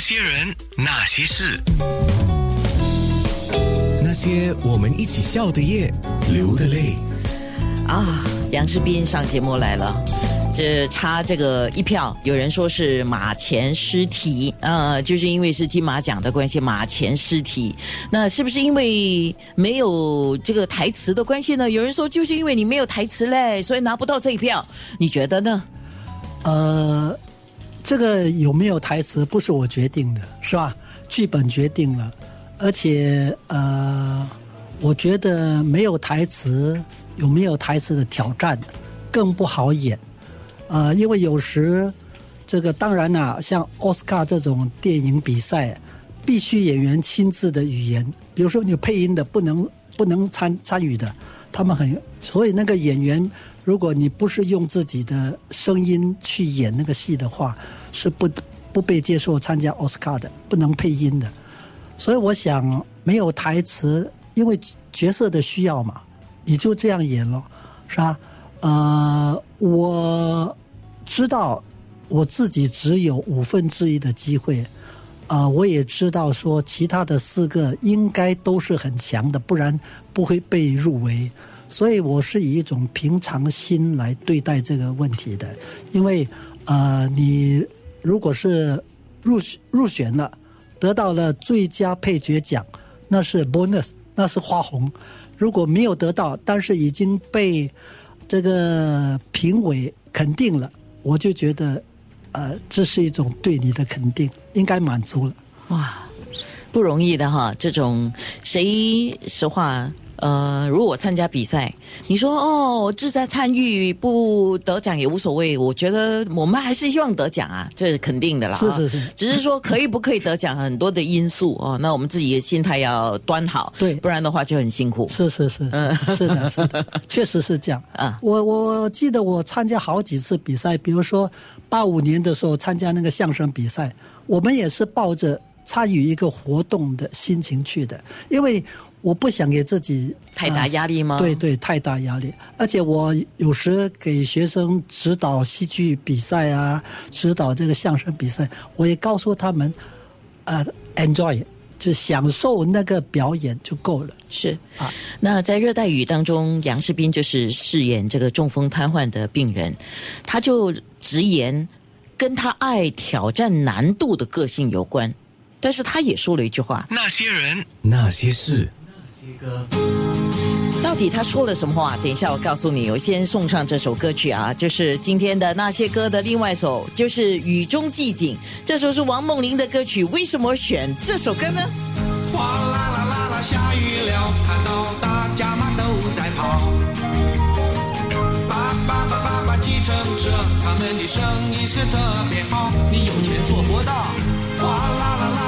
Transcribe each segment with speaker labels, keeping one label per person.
Speaker 1: 些人，那些事，
Speaker 2: 那些我们一起笑的夜，流的泪。
Speaker 3: 啊，杨志斌上节目来了，这差这个一票，有人说是马前尸体，呃，就是因为是金马奖的关系，马前尸体，那是不是因为没有这个台词的关系呢？有人说就是因为你没有台词嘞，所以拿不到这一票，你觉得呢？
Speaker 4: 呃，这个有没有台词不是我决定的，是吧？剧本决定了，而且呃，我觉得没有台词，有没有台词的挑战更不好演。呃，因为有时这个当然啦、像奥斯卡这种电影比赛，必须演员亲自的语言，比如说你配音的不能不能参参与的，他们很所以那个演员，如果你不是用自己的声音去演那个戏的话，是不不被接受参加奥斯卡的，不能配音的。所以我想没有台词，因为角色的需要嘛，你就这样演了，是吧？呃，我知道我自己只有五分之一的机会，呃，我也知道说其他的四个应该都是很强的，不然不会被入围。所以我是以一种平常心来对待这个问题的，因为呃，你如果是入入选了，得到了最佳配角奖，那是 bonus，那是花红；如果没有得到，但是已经被这个评委肯定了，我就觉得，呃，这是一种对你的肯定，应该满足了。
Speaker 3: 哇，不容易的哈！这种谁实话，呃，如果我参加比赛，你说哦，志在参与不得奖也无所谓，我觉得我们还是希望得奖啊，这是肯定的啦。
Speaker 4: 是是是
Speaker 3: 只是说可以不可以得奖，很多的因素哦。那我们自己的心态要端好，
Speaker 4: 对
Speaker 3: 不然的话就很辛苦。
Speaker 4: 是是是是是的，是的，确实是这样
Speaker 3: 啊
Speaker 4: 我我记得我参加好几次比赛，比如说八五年的时候参加那个相声比赛，我们也是抱着参与一个活动的心情去的，因为我不想给自己
Speaker 3: 太大压力吗？
Speaker 4: 对对，太大压力。而且我有时给学生指导戏剧比赛啊，指导这个相声比赛，我也告诉他们，呃，enjoy，就享受那个表演就够了。
Speaker 3: 是。
Speaker 4: 啊。
Speaker 3: 那在热带雨当中，杨世斌就是饰演这个中风瘫痪的病人，他就直言跟他爱挑战难度的个性有关，但是他也说了一句话，
Speaker 1: 那些人，
Speaker 2: 那些事，那些歌
Speaker 3: 到底他说了什么话？等一下我告诉你。我先送上这首歌曲啊，就是今天的那些歌的另外一首，就是《雨中寂静》。这首是王梦玲的歌曲，为什么选这首歌呢？
Speaker 5: 哗啦啦啦啦，下雨了，看到大家嘛都在跑。叭叭叭叭叭，计程车，他们的生意是特别好。你有钱做不到。哗啦啦啦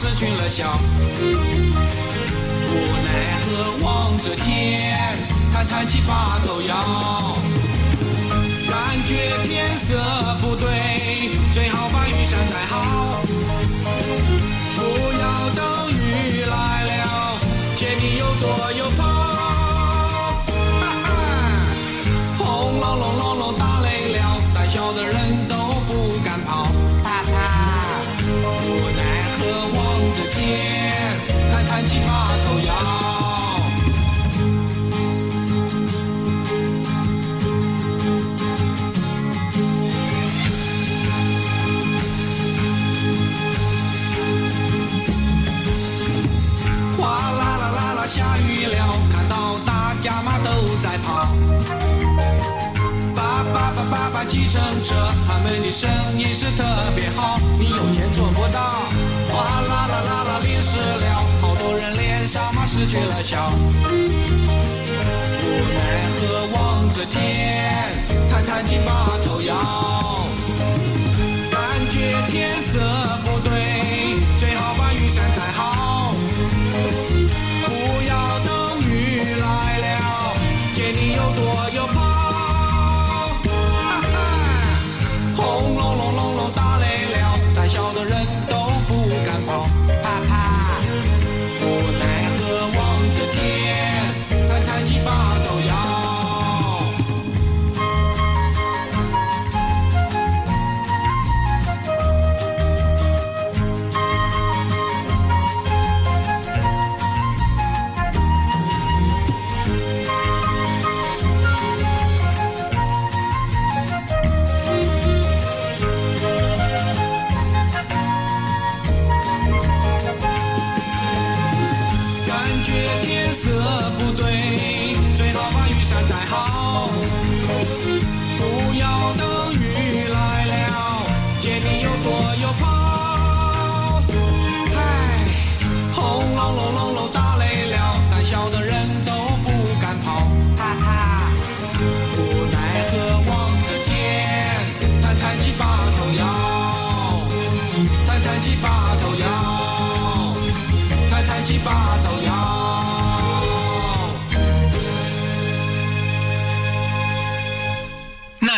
Speaker 5: 失去了笑。无奈何望着天，叹叹气把头摇。感觉天色不对，最好把雨伞带好。不要等叭叭，计程车，他们的生意是特别好，你有钱做不到。哗啦啦啦啦，淋湿了，好多人脸上嘛失去了笑。无奈何望着天，他弹起把头摇。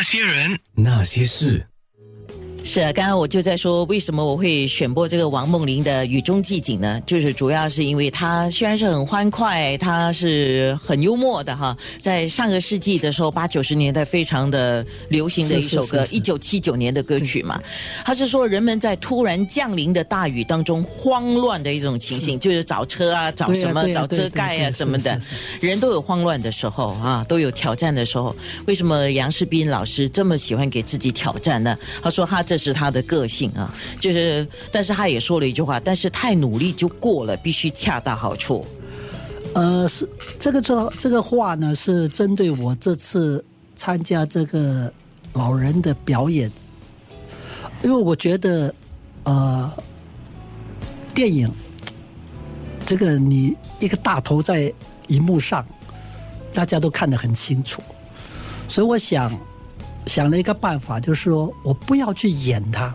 Speaker 1: 那些人，
Speaker 2: 那些事，
Speaker 3: 是啊，刚刚我就在说，为什么我会选播这个王梦玲的《雨中寂景》呢？就是主要是因为她虽然是很欢快，她是很幽默的哈。在上个世纪的时候，八九十年代非常的流行的一首歌，一九七九年的歌曲嘛。它是说人们在突然降临的大雨当中慌乱的一种情形，就是找车啊，找什么，找遮盖啊什么的人都有慌乱的时候啊，都有挑战的时候。为什么杨世斌老师这么喜欢给自己挑战呢？他说他这是他的个性啊，就是，但是他也说了一句话，但是太努力就过了，必须恰到好处。
Speaker 4: 呃，是这个这这个话呢，是针对我这次参加这个老人的表演，因为我觉得，呃，电影这个你一个大头在荧幕上，大家都看得很清楚，所以我想想了一个办法，就是说我不要去演他。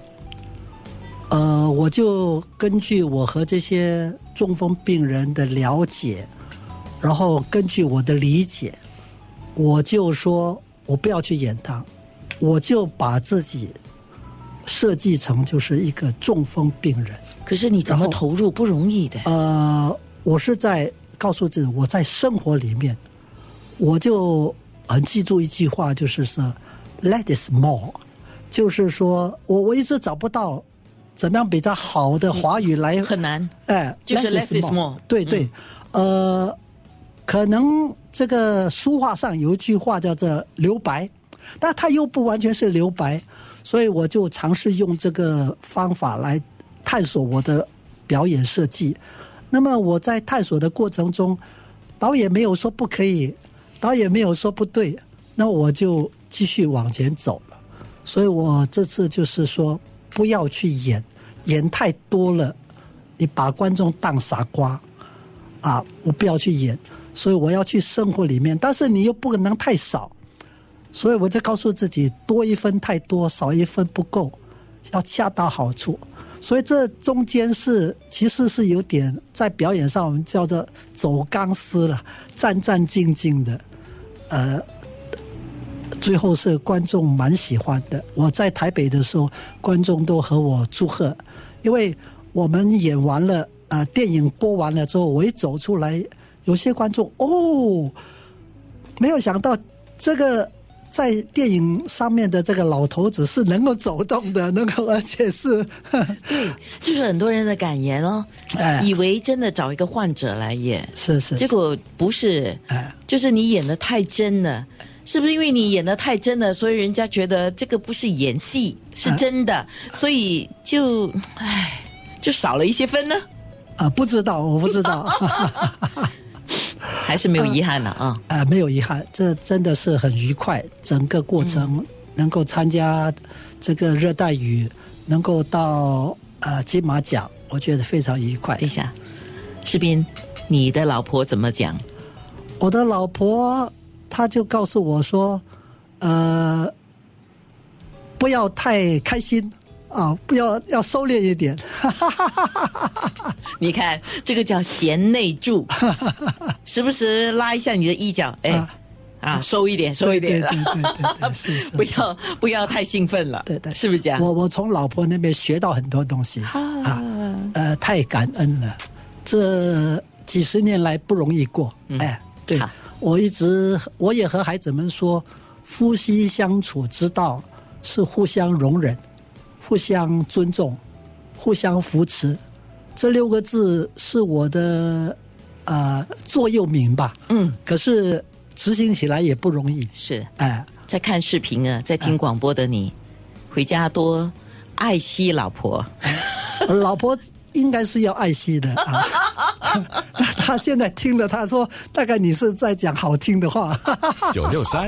Speaker 4: 呃，我就根据我和这些中风病人的了解，然后根据我的理解，我就说我不要去演他，我就把自己设计成就是一个中风病人。
Speaker 3: 可是你怎么投入不容易的？
Speaker 4: 呃，我是在告诉自己，我在生活里面，我就很记住一句话，就是说 “let is more”，就是说我我一直找不到怎么样比较好的华语来
Speaker 3: 很难。
Speaker 4: 哎，
Speaker 3: 就是 less is more
Speaker 4: 对对，呃，可能这个书画上有一句话叫做留白，但它又不完全是留白，所以我就尝试用这个方法来探索我的表演设计。那么我在探索的过程中，导演没有说不可以，导演没有说不对，那我就继续往前走了。所以我这次就是说，不要去演，演太多了，你把观众当傻瓜啊！我不要去演，所以我要去生活里面，但是你又不可能太少，所以我就告诉自己，多一分太多，少一分不够，要恰到好处。所以这中间是其实是有点在表演上我们叫做走钢丝了，战战兢兢的，呃，最后是观众蛮喜欢的。我在台北的时候，观众都和我祝贺，因为我们演完了，呃，电影播完了之后，我一走出来，有些观众哦，没有想到这个在电影上面的这个老头子是能够走动的，能够而且是，
Speaker 3: 对，就是很多人的感言哦，
Speaker 4: 哎
Speaker 3: 以为真的找一个患者来演，
Speaker 4: 是是，
Speaker 3: 结果不是，
Speaker 4: 哎
Speaker 3: 就是你演的太真了。是不是因为你演的太真了，所以人家觉得这个不是演戏，是真的，所以就唉，就少了一些分呢？
Speaker 4: 啊，不知道，我不知道。
Speaker 3: 还是没有遗憾了啊？
Speaker 4: 啊，没有遗憾，这真的是很愉快。整个过程能够参加这个热带雨，能够到呃金马奖，我觉得非常愉快
Speaker 3: 等一。下，士斌，你的老婆怎么讲？
Speaker 4: 我的老婆她就告诉我说，呃，不要太开心啊，不要要收敛一点。
Speaker 3: 你看，这个叫贤内助，时不时拉一下你的衣角，哎，
Speaker 4: 啊
Speaker 3: 啊，收一点，收一点
Speaker 4: 对对，对对是是。是
Speaker 3: 不要不要太兴奋了，
Speaker 4: 对对，
Speaker 3: 是不是这样？
Speaker 4: 我我从老婆那边学到很多东西啊，呃，太感恩了。这几十年来不容易过，哎，对
Speaker 3: 好
Speaker 4: 我一直我也和孩子们说，夫妻相处之道是互相容忍、互相尊重、互相扶持。这六个字是我的呃座右铭吧，
Speaker 3: 嗯，
Speaker 4: 可是执行起来也不容易，
Speaker 3: 是
Speaker 4: 哎。
Speaker 3: 在看视频啊，在听广播的你，回家多爱惜老婆。
Speaker 4: 老婆应该是要爱惜的啊。他现在听了，他说大概你是在讲好听的话。
Speaker 2: 九六三。